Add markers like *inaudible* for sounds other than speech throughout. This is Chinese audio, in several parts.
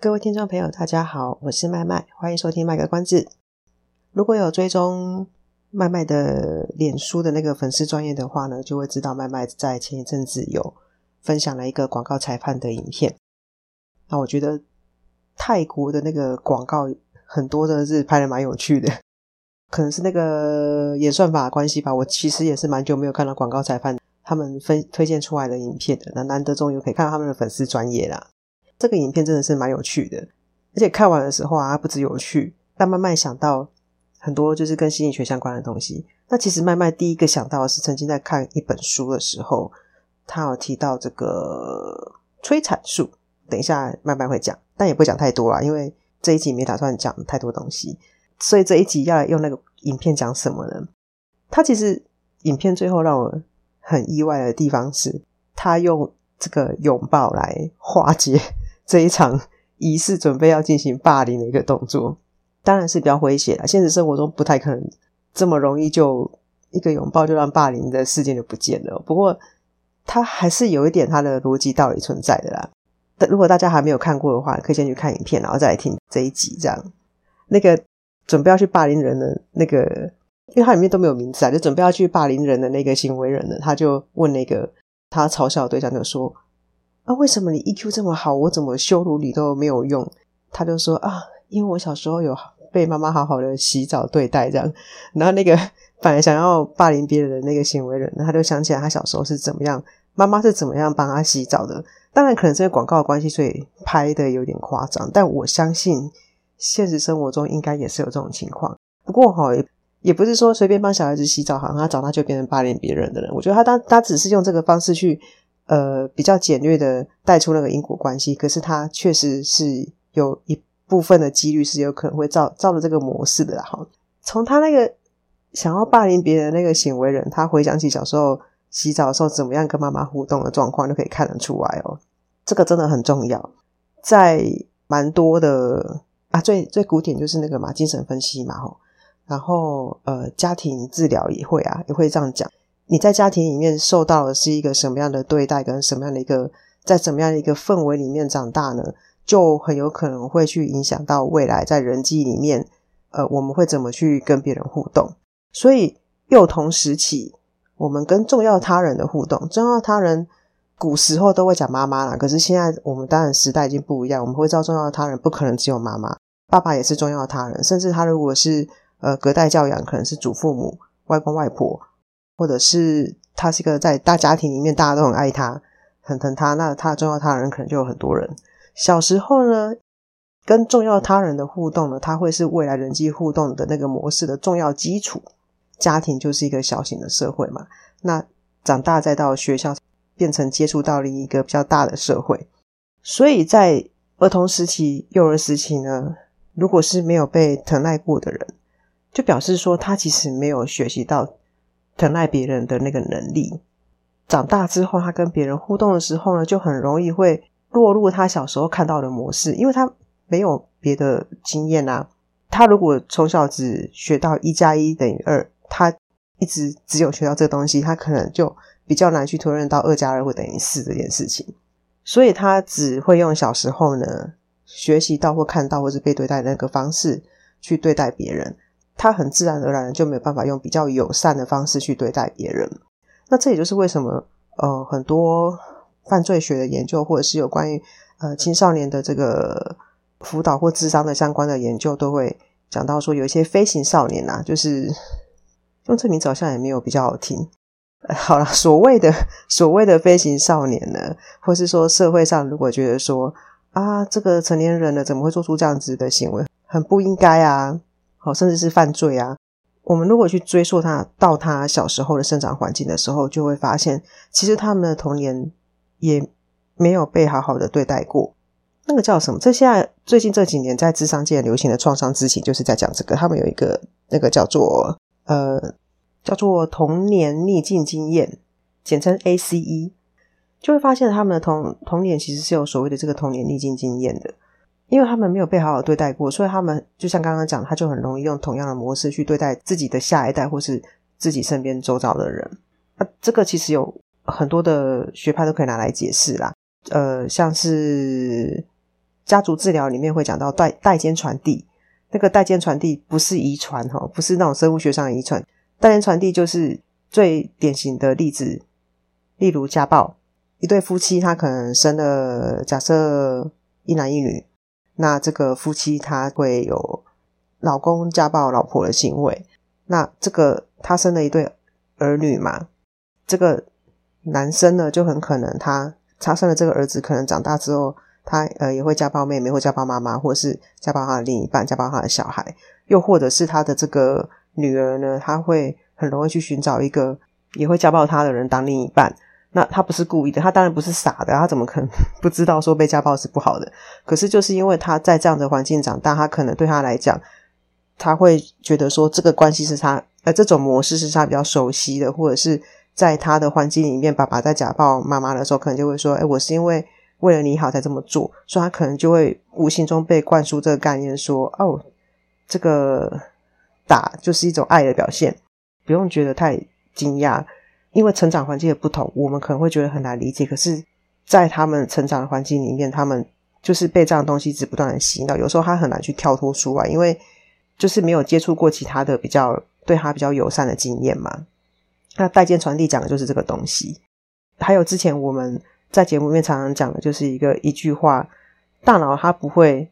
各位听众朋友，大家好，我是麦麦，欢迎收听麦个关子。如果有追踪麦麦的脸书的那个粉丝专业的话呢，就会知道麦麦在前一阵子有分享了一个广告裁判的影片。那我觉得泰国的那个广告很多的是拍得蛮有趣的，可能是那个演算法的关系吧。我其实也是蛮久没有看到广告裁判他们分推荐出来的影片的，那难得终于可以看到他们的粉丝专业啦。这个影片真的是蛮有趣的，而且看完的时候啊，不止有趣，但慢慢想到很多就是跟心理学相关的东西。那其实麦麦第一个想到的是曾经在看一本书的时候，他有提到这个催产素。等一下麦麦会讲，但也不会讲太多啦，因为这一集没打算讲太多东西，所以这一集要用那个影片讲什么呢？他其实影片最后让我很意外的地方是，他用这个拥抱来化解。这一场 *laughs* 疑似准备要进行霸凌的一个动作，当然是比较诙谐啦。现实生活中不太可能这么容易就一个拥抱就让霸凌的事件就不见了。不过，它还是有一点它的逻辑道理存在的啦。但如果大家还没有看过的话，可以先去看影片，然后再来听这一集。这样，那个准备要去霸凌人的那个，因为它里面都没有名字啊，就准备要去霸凌人的那个行为人呢，他就问那个他嘲笑的对象，就说。啊，为什么你 EQ 这么好，我怎么羞辱你都没有用？他就说啊，因为我小时候有被妈妈好好的洗澡对待这样。然后那个本来想要霸凌别人的那个行为人，他就想起来他小时候是怎么样，妈妈是怎么样帮他洗澡的。当然可能是因为广告的关系，所以拍的有点夸张。但我相信现实生活中应该也是有这种情况。不过哈，也也不是说随便帮小孩子洗澡，好像他长大就变成霸凌别人的人。我觉得他当他只是用这个方式去。呃，比较简略的带出那个因果关系，可是他确实是有一部分的几率是有可能会照照着这个模式的啦。哈，从他那个想要霸凌别人那个行为人，他回想起小时候洗澡的时候怎么样跟妈妈互动的状况，就可以看得出来哦。这个真的很重要，在蛮多的啊，最最古典就是那个嘛，精神分析嘛，吼，然后呃，家庭治疗也会啊，也会这样讲。你在家庭里面受到的是一个什么样的对待，跟什么样的一个在怎么样的一个氛围里面长大呢？就很有可能会去影响到未来在人际里面，呃，我们会怎么去跟别人互动。所以幼童时期，我们跟重要他人的互动，重要他人古时候都会讲妈妈啦，可是现在我们当然时代已经不一样，我们会知道重要他人不可能只有妈妈，爸爸也是重要他人，甚至他如果是呃隔代教养，可能是祖父母、外公外婆。或者是他是一个在大家庭里面，大家都很爱他，很疼他，那他重要他人可能就有很多人。小时候呢，跟重要他人的互动呢，他会是未来人际互动的那个模式的重要基础。家庭就是一个小型的社会嘛，那长大再到学校，变成接触到了一个比较大的社会。所以在儿童时期、幼儿时期呢，如果是没有被疼爱过的人，就表示说他其实没有学习到。疼爱别人的那个能力，长大之后，他跟别人互动的时候呢，就很容易会落入他小时候看到的模式，因为他没有别的经验啊。他如果从小只学到一加一等于二，他一直只有学到这个东西，他可能就比较难去推论到二加二会等于四这件事情。所以他只会用小时候呢学习到或看到或是被对待的那个方式去对待别人。他很自然而然就没有办法用比较友善的方式去对待别人。那这也就是为什么呃很多犯罪学的研究，或者是有关于呃青少年的这个辅导或智商的相关的研究，都会讲到说，有一些飞行少年啊，就是用这名字好像也没有比较好听。*laughs* 好了，所谓的所谓的飞行少年呢，或是说社会上如果觉得说啊，这个成年人呢怎么会做出这样子的行为，很不应该啊。好，甚至是犯罪啊！我们如果去追溯他到他小时候的生长环境的时候，就会发现，其实他们的童年也没有被好好的对待过。那个叫什么？这现在最近这几年在智商界流行的创伤知情，就是在讲这个。他们有一个那个叫做呃叫做童年逆境经验，简称 ACE，就会发现他们的童童年其实是有所谓的这个童年逆境经验的，因为他们没有被好好对待过，所以他们就像刚刚讲，他就很容易用同样的模式去对待自己的下一代或是自己身边周遭的人。那这个其实有很多的学派都可以拿来解释啦，呃，像是。家族治疗里面会讲到代代间传递，那个代间传递不是遗传哈，不是那种生物学上的遗传，代间传递就是最典型的例子，例如家暴，一对夫妻他可能生了假设一男一女，那这个夫妻他会有老公家暴老婆的行为，那这个他生了一对儿女嘛，这个男生呢就很可能他他生了这个儿子，可能长大之后。他呃也会家暴妹妹，或家暴妈妈，或是家暴他的另一半，家暴他的小孩，又或者是他的这个女儿呢，他会很容易去寻找一个也会家暴他的人当另一半。那他不是故意的，他当然不是傻的，他怎么可能 *laughs* 不知道说被家暴是不好的？可是就是因为他在这样的环境长大，他可能对他来讲，他会觉得说这个关系是他呃这种模式是他比较熟悉的，或者是在他的环境里面，爸爸在家暴妈妈的时候，可能就会说：“哎，我是因为。”为了你好才这么做，所以他可能就会无形中被灌输这个概念说，说哦，这个打就是一种爱的表现，不用觉得太惊讶，因为成长环境的不同，我们可能会觉得很难理解。可是，在他们成长的环境里面，他们就是被这样的东西一直不断的洗脑，有时候他很难去跳脱出来，因为就是没有接触过其他的比较对他比较友善的经验嘛。那代间传递讲的就是这个东西，还有之前我们。在节目里面常常讲的就是一个一句话：大脑它不会，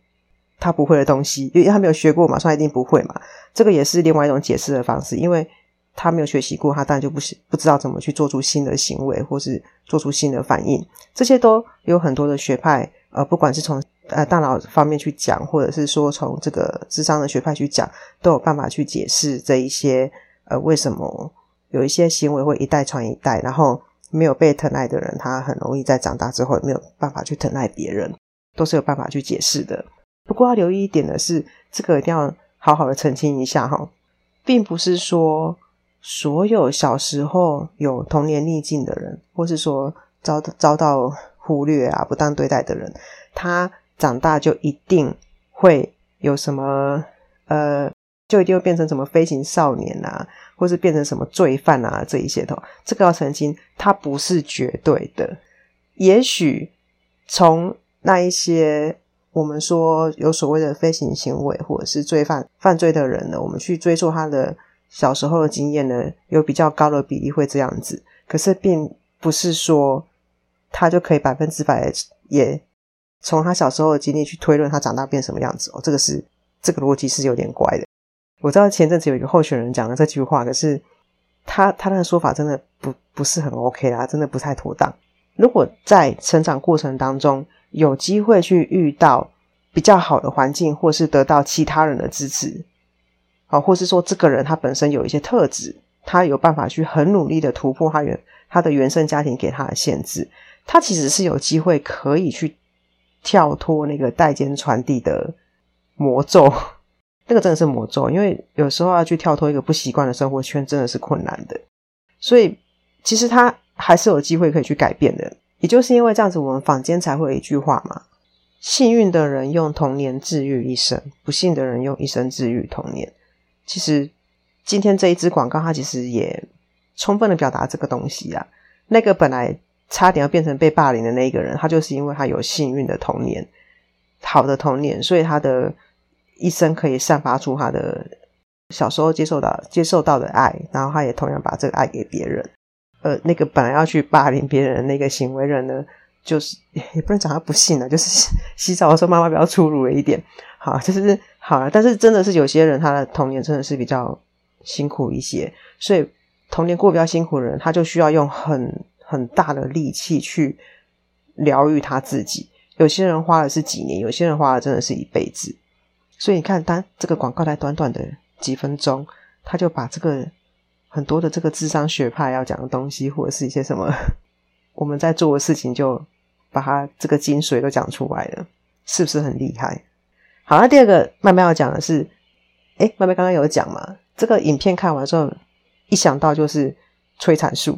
它不会的东西，因为他没有学过嘛，所以他一定不会嘛。这个也是另外一种解释的方式，因为他没有学习过，他当然就不不知道怎么去做出新的行为，或是做出新的反应。这些都有很多的学派，呃，不管是从呃大脑方面去讲，或者是说从这个智商的学派去讲，都有办法去解释这一些呃为什么有一些行为会一代传一代，然后。没有被疼爱的人，他很容易在长大之后也没有办法去疼爱别人，都是有办法去解释的。不过要留意一点的是，这个一定要好好的澄清一下哈，并不是说所有小时候有童年逆境的人，或是说遭遭到忽略啊、不当对待的人，他长大就一定会有什么呃。就一定会变成什么飞行少年啊，或是变成什么罪犯啊，这一些的，这个要澄清，它不是绝对的。也许从那一些我们说有所谓的飞行行为或者是罪犯犯罪的人呢，我们去追溯他的小时候的经验呢，有比较高的比例会这样子。可是并不是说他就可以百分之百也从他小时候的经历去推论他长大变什么样子哦，这个是这个逻辑是有点怪的。我知道前阵子有一个候选人讲了这句话，可是他他那个说法真的不不是很 OK 啦，真的不太妥当。如果在成长过程当中有机会去遇到比较好的环境，或是得到其他人的支持，好，或是说这个人他本身有一些特质，他有办法去很努力的突破他原他的原生家庭给他的限制，他其实是有机会可以去跳脱那个代间传递的魔咒。*laughs* 那个真的是魔咒，因为有时候要去跳脱一个不习惯的生活圈，真的是困难的。所以其实他还是有机会可以去改变的。也就是因为这样子，我们坊间才会有一句话嘛：幸运的人用童年治愈一生，不幸的人用一生治愈童年。其实今天这一支广告，它其实也充分的表达这个东西啊。那个本来差点要变成被霸凌的那一个人，他就是因为他有幸运的童年，好的童年，所以他的。一生可以散发出他的小时候接受到接受到的爱，然后他也同样把这个爱给别人。呃，那个本来要去霸凌别人那个行为人呢，就是也不能讲他不幸了，就是 *laughs* 洗澡的时候妈妈比较粗鲁了一点。好，就是好了，但是真的是有些人他的童年真的是比较辛苦一些，所以童年过比较辛苦的人，他就需要用很很大的力气去疗愈他自己。有些人花的是几年，有些人花的真的是一辈子。所以你看，当这个广告在短短的几分钟，他就把这个很多的这个智商学派要讲的东西，或者是一些什么我们在做的事情，就把它这个精髓都讲出来了。是不是很厉害？好，那第二个麦麦要讲的是，诶麦麦刚刚有讲嘛？这个影片看完之后，一想到就是催产素。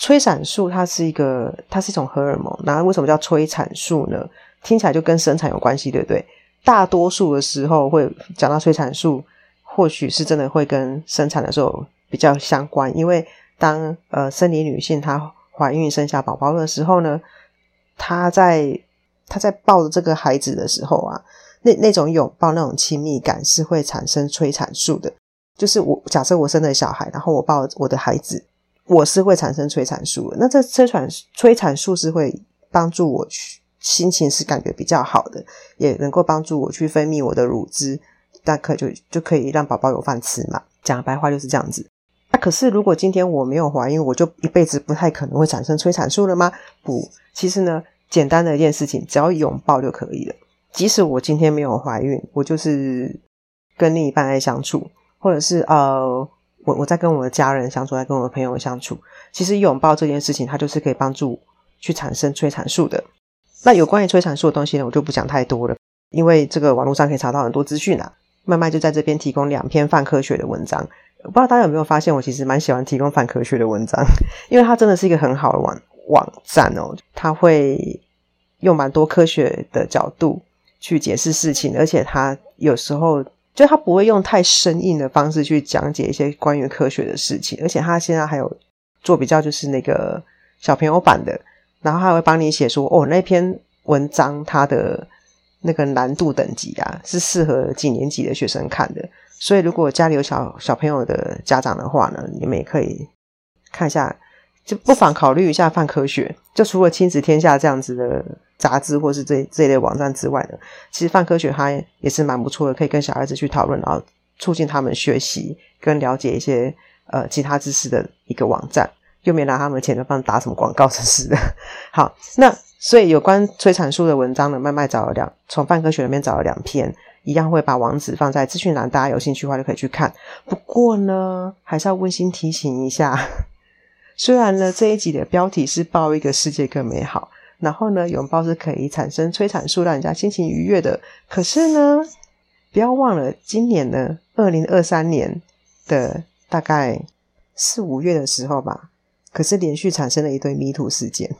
催产素它是一个，它是一种荷尔蒙。那为什么叫催产素呢？听起来就跟生产有关系，对不对？大多数的时候会讲到催产素，或许是真的会跟生产的时候比较相关。因为当呃生理女性她怀孕生下宝宝的时候呢，她在她在抱着这个孩子的时候啊，那那种拥抱那种亲密感是会产生催产素的。就是我假设我生了小孩，然后我抱我的孩子。我是会产生催产素的，那这催产催产素是会帮助我去心情是感觉比较好的，也能够帮助我去分泌我的乳汁，那可就就可以让宝宝有饭吃嘛。讲白话就是这样子。那、可是如果今天我没有怀孕，我就一辈子不太可能会产生催产素了吗？不，其实呢，简单的一件事情，只要拥抱就可以了。即使我今天没有怀孕，我就是跟另一半在相处，或者是呃。我我在跟我的家人相处，在跟我的朋友相处，其实拥抱这件事情，它就是可以帮助去产生催产素的。那有关于催产素的东西呢，我就不讲太多了，因为这个网络上可以查到很多资讯啊。麦麦就在这边提供两篇泛科学的文章，不知道大家有没有发现，我其实蛮喜欢提供泛科学的文章，因为它真的是一个很好的网网站哦，它会用蛮多科学的角度去解释事情，而且他有时候。就他不会用太生硬的方式去讲解一些关于科学的事情，而且他现在还有做比较，就是那个小朋友版的，然后他还会帮你写说，哦，那篇文章它的那个难度等级啊，是适合几年级的学生看的。所以如果家里有小小朋友的家长的话呢，你们也可以看一下。就不妨考虑一下泛科学，就除了亲子天下这样子的杂志或是这这一类网站之外呢，其实泛科学它也是蛮不错的，可以跟小孩子去讨论，然后促进他们学习跟了解一些呃其他知识的一个网站，又没拿他们钱就帮打什么广告真是的。好，那所以有关催产素的文章呢，麦麦找了两，从泛科学里面找了两篇，一样会把网址放在资讯栏，大家有兴趣的话就可以去看。不过呢，还是要温馨提醒一下。*laughs* 虽然呢，这一集的标题是抱一个世界更美好，然后呢，拥抱是可以产生催产素，让人家心情愉悦的。可是呢，不要忘了，今年呢，二零二三年的大概四五月的时候吧，可是连续产生了一堆迷途事件。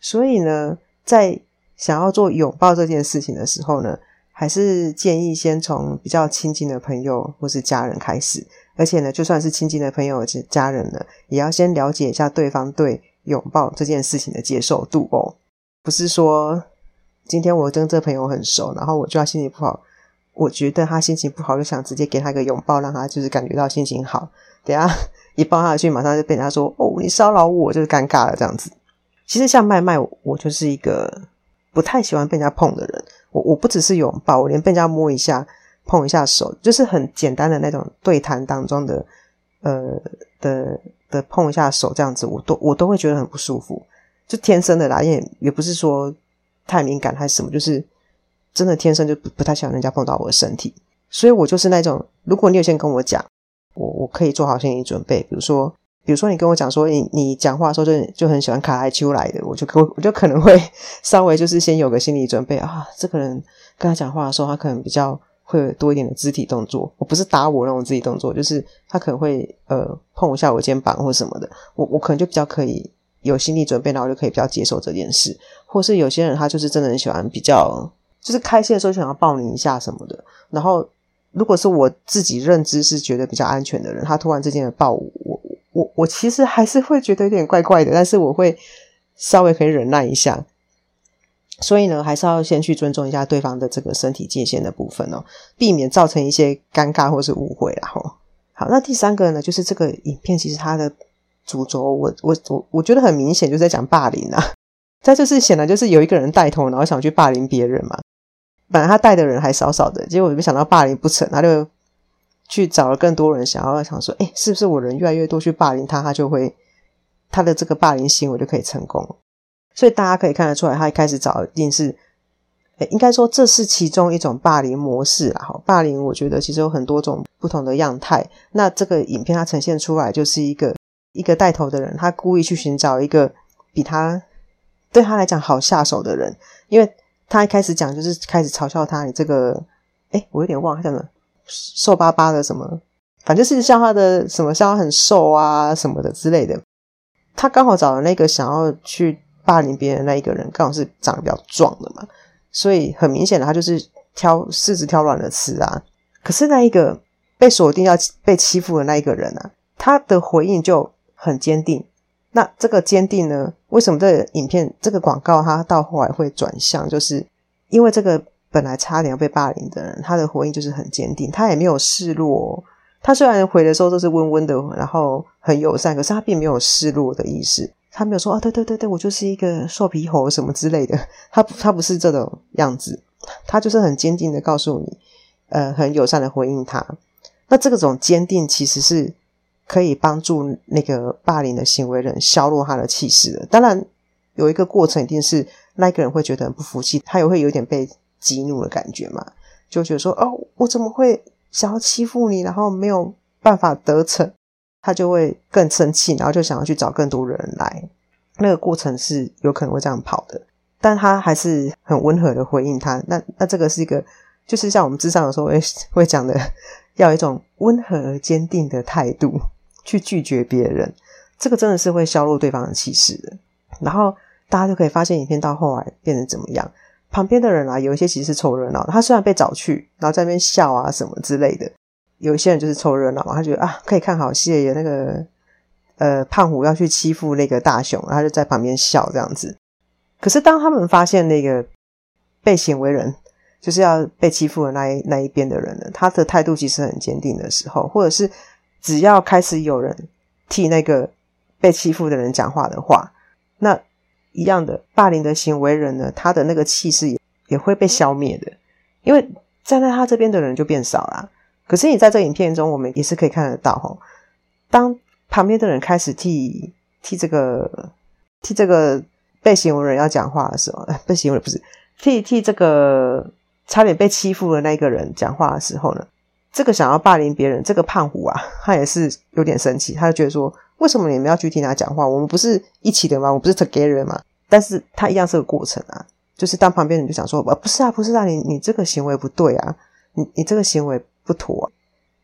所以呢，在想要做拥抱这件事情的时候呢，还是建议先从比较亲近的朋友或是家人开始。而且呢，就算是亲近的朋友、家人呢，也要先了解一下对方对拥抱这件事情的接受度哦。不是说今天我跟这朋友很熟，然后我就要心情不好，我觉得他心情不好，就想直接给他一个拥抱，让他就是感觉到心情好。等下一抱下去，马上就被人家说：“哦，你骚扰我，就是尴尬了。”这样子。其实像麦麦，我就是一个不太喜欢被人家碰的人。我我不只是拥抱，我连被人家摸一下。碰一下手，就是很简单的那种对谈当中的，呃的的碰一下手这样子，我都我都会觉得很不舒服，就天生的啦，也也不是说太敏感还是什么，就是真的天生就不不太喜欢人家碰到我的身体，所以我就是那种，如果你有先跟我讲，我我可以做好心理准备，比如说比如说你跟我讲说你你讲话的时候就就很喜欢卡来秋来的，我就可我就可能会 *laughs* 稍微就是先有个心理准备啊，这个人跟他讲话的时候，他可能比较。会有多一点的肢体动作，我不是打我那种肢体动作，就是他可能会呃碰一下我肩膀或什么的，我我可能就比较可以有心理准备，然后就可以比较接受这件事。或是有些人他就是真的很喜欢比较，就是开心的时候想要抱你一下什么的。然后如果是我自己认知是觉得比较安全的人，他突然之间的抱我，我我我其实还是会觉得有点怪怪的，但是我会稍微可以忍耐一下。所以呢，还是要先去尊重一下对方的这个身体界限的部分哦，避免造成一些尴尬或是误会啦吼。好，那第三个呢，就是这个影片其实它的主轴，我我我我觉得很明显就是在讲霸凌啊。*laughs* 再就是显然就是有一个人带头，然后想去霸凌别人嘛。本来他带的人还少少的，结果没想到霸凌不成，他就去找了更多人，想要想说，哎，是不是我人越来越多去霸凌他，他就会他的这个霸凌行为就可以成功。所以大家可以看得出来，他一开始找的一定是，诶，应该说这是其中一种霸凌模式啦。哈，霸凌我觉得其实有很多种不同的样态。那这个影片它呈现出来就是一个一个带头的人，他故意去寻找一个比他对他来讲好下手的人，因为他一开始讲就是开始嘲笑他，你这个，哎，我有点忘了，他讲的瘦巴巴的什么，反正是笑他的什么，笑他很瘦啊什么的之类的。他刚好找了那个想要去霸凌别人那一个人，刚好是长得比较壮的嘛，所以很明显的他就是挑柿子挑软的吃啊。可是那一个被锁定要被欺负的那一个人啊，他的回应就很坚定。那这个坚定呢？为什么这个影片这个广告它到后来会转向？就是因为这个本来差点要被霸凌的人，他的回应就是很坚定，他也没有示弱。他虽然回的时候都是温温的，然后很友善，可是他并没有示弱的意思。他没有说啊，对对对对，我就是一个瘦皮猴什么之类的。他他不是这种样子，他就是很坚定的告诉你。呃，很友善的回应他。那这个种坚定其实是可以帮助那个霸凌的行为人削弱他的气势的。当然，有一个过程，一定是那个人会觉得很不服气，他也会有点被激怒的感觉嘛，就觉得说：“哦，我怎么会想要欺负你，然后没有办法得逞？”他就会更生气，然后就想要去找更多人来。那个过程是有可能会这样跑的，但他还是很温和的回应他。那那这个是一个。就是像我们智商有时候会会讲的，要一种温和而坚定的态度去拒绝别人，这个真的是会削弱对方的气势的。然后大家就可以发现，影片到后来变成怎么样？旁边的人啊，有一些其实是凑热闹。他虽然被找去，然后在那边笑啊什么之类的，有一些人就是凑热闹嘛，他觉得啊可以看好戏，有那个呃胖虎要去欺负那个大雄，然后他就在旁边笑这样子。可是当他们发现那个被行为人，就是要被欺负的那一那一边的人呢，他的态度其实很坚定的时候，或者是只要开始有人替那个被欺负的人讲话的话，那一样的霸凌的行为人呢，他的那个气势也也会被消灭的，因为站在他这边的人就变少了。可是你在这影片中，我们也是可以看得到齁，当旁边的人开始替替这个替这个被行为人要讲话的时候，*laughs* 被行为不是替替这个。差点被欺负的那个人讲话的时候呢，这个想要霸凌别人这个胖虎啊，*laughs* 他也是有点生气，他就觉得说，为什么你们要去听他讲话？我们不是一起的吗？我不是 together 吗？但是他一样是个过程啊，就是当旁边人就想说，呃，不是啊，不是啊，你你这个行为不对啊，你你这个行为不妥，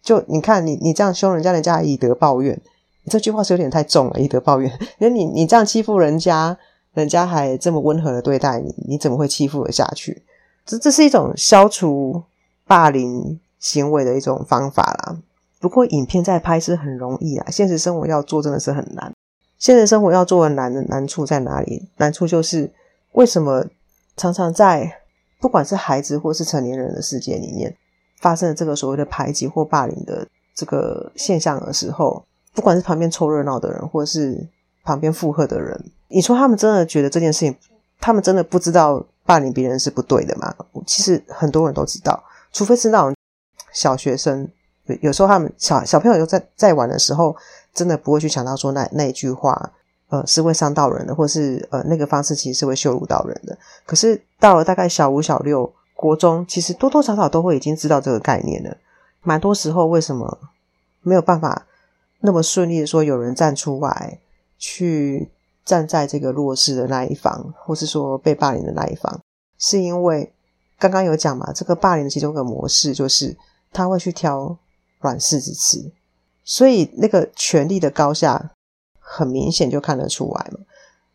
就你看你你这样凶人家，人家以德报怨，你这句话是有点太重了，以德报怨，因 *laughs* 为你你这样欺负人家，人家还这么温和的对待你，你怎么会欺负得下去？这这是一种消除霸凌行为的一种方法啦。不过影片在拍是很容易啊，现实生活要做真的是很难。现实生活要做的难的难处在哪里？难处就是为什么常常在不管是孩子或是成年人的世界里面发生了这个所谓的排挤或霸凌的这个现象的时候，不管是旁边凑热闹的人，或是旁边附和的人，你说他们真的觉得这件事情，他们真的不知道？霸凌别人是不对的吗？其实很多人都知道，除非是那种小学生，有有时候他们小小朋友在在玩的时候，真的不会去想到说那那句话，呃，是会伤到人的，或是呃那个方式其实是会羞辱到人的。可是到了大概小五、小六、国中，其实多多少少都会已经知道这个概念了。蛮多时候，为什么没有办法那么顺利的说有人站出来去？站在这个弱势的那一方，或是说被霸凌的那一方，是因为刚刚有讲嘛，这个霸凌的其中一个模式就是他会去挑软柿子吃，所以那个权力的高下很明显就看得出来嘛。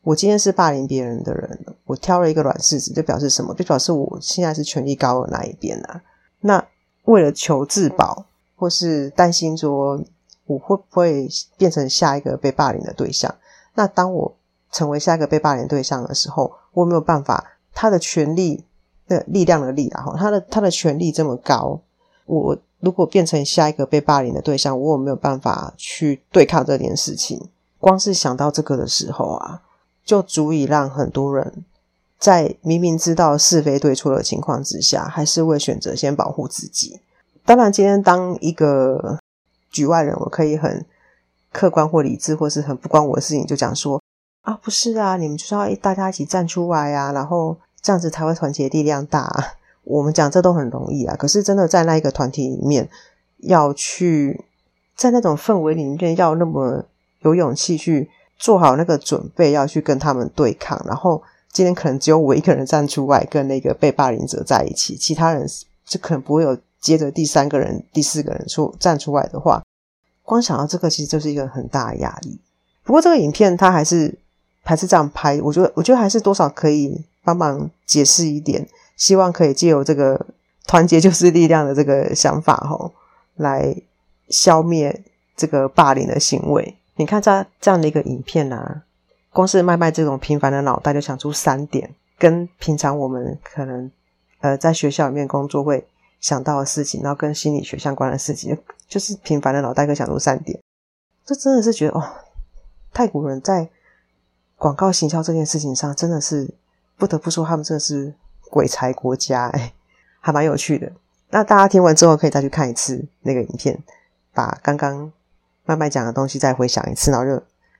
我今天是霸凌别人的人，我挑了一个软柿子，就表示什么？就表示我现在是权力高的那一边啊。那为了求自保，或是担心说我会不会变成下一个被霸凌的对象？那当我成为下一个被霸凌对象的时候，我没有办法，他的权力的力量的力啊，哈，他的他的权力这么高，我如果变成下一个被霸凌的对象，我有没有办法去对抗这件事情？光是想到这个的时候啊，就足以让很多人在明明知道是非对错的情况之下，还是会选择先保护自己。当然，今天当一个局外人，我可以很。客观或理智，或是很不关我的事情，就讲说啊，不是啊，你们就是要大家一起站出来啊，然后这样子才会团结力量大啊。我们讲这都很容易啊，可是真的在那一个团体里面，要去在那种氛围里面，要那么有勇气去做好那个准备，要去跟他们对抗，然后今天可能只有我一个人站出来跟那个被霸凌者在一起，其他人就可能不会有接着第三个人、第四个人出站出来的话，光想到这个，其实就是一个很大的压力。不过这个影片它还是还是这样拍，我觉得我觉得还是多少可以帮忙解释一点，希望可以借由这个团结就是力量的这个想法吼，来消灭这个霸凌的行为。你看这这样的一个影片啊，光是麦麦这种平凡的脑袋就想出三点，跟平常我们可能呃在学校里面工作会想到的事情，然后跟心理学相关的事情，就是平凡的脑袋可以想出三点，这真的是觉得哦。泰国人在广告行销这件事情上，真的是不得不说，他们真的是鬼才国家，哎，还蛮有趣的。那大家听完之后，可以再去看一次那个影片，把刚刚慢慢讲的东西再回想一次，然后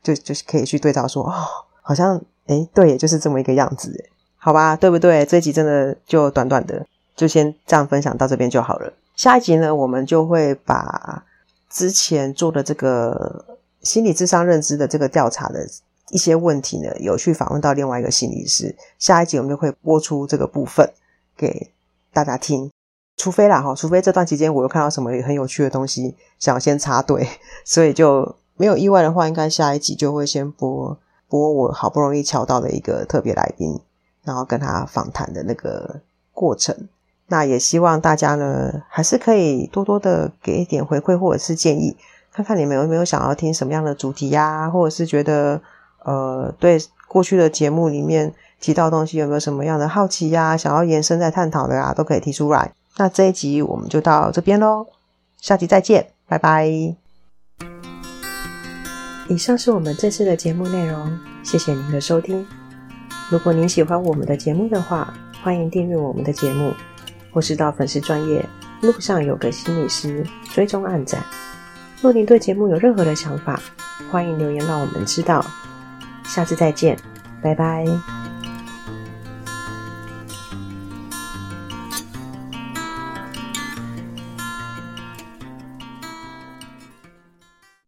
就就就可以去对照说，哦，好像哎，对，就是这么一个样子，哎，好吧，对不对？这一集真的就短短的，就先这样分享到这边就好了。下一集呢，我们就会把之前做的这个。心理智商认知的这个调查的一些问题呢，有去访问到另外一个心理师。下一集我们就会播出这个部分给大家听。除非啦哈，除非这段期间我又看到什么很有趣的东西，想要先插队，*laughs* 所以就没有意外的话，应该下一集就会先播播我好不容易敲到的一个特别来宾，然后跟他访谈的那个过程。那也希望大家呢，还是可以多多的给一点回馈或者是建议。看看你们有没有想要听什么样的主题呀，或者是觉得呃对过去的节目里面提到的东西有没有什么样的好奇呀，想要延伸再探讨的呀，都可以提出来。那这一集我们就到这边喽，下集再见，拜拜。以上是我们这次的节目内容，谢谢您的收听。如果您喜欢我们的节目的话，欢迎订阅我们的节目，或是到粉丝专业路上有个心理师追踪暗赞。若您对节目有任何的想法，欢迎留言让我们知道。下次再见，拜拜。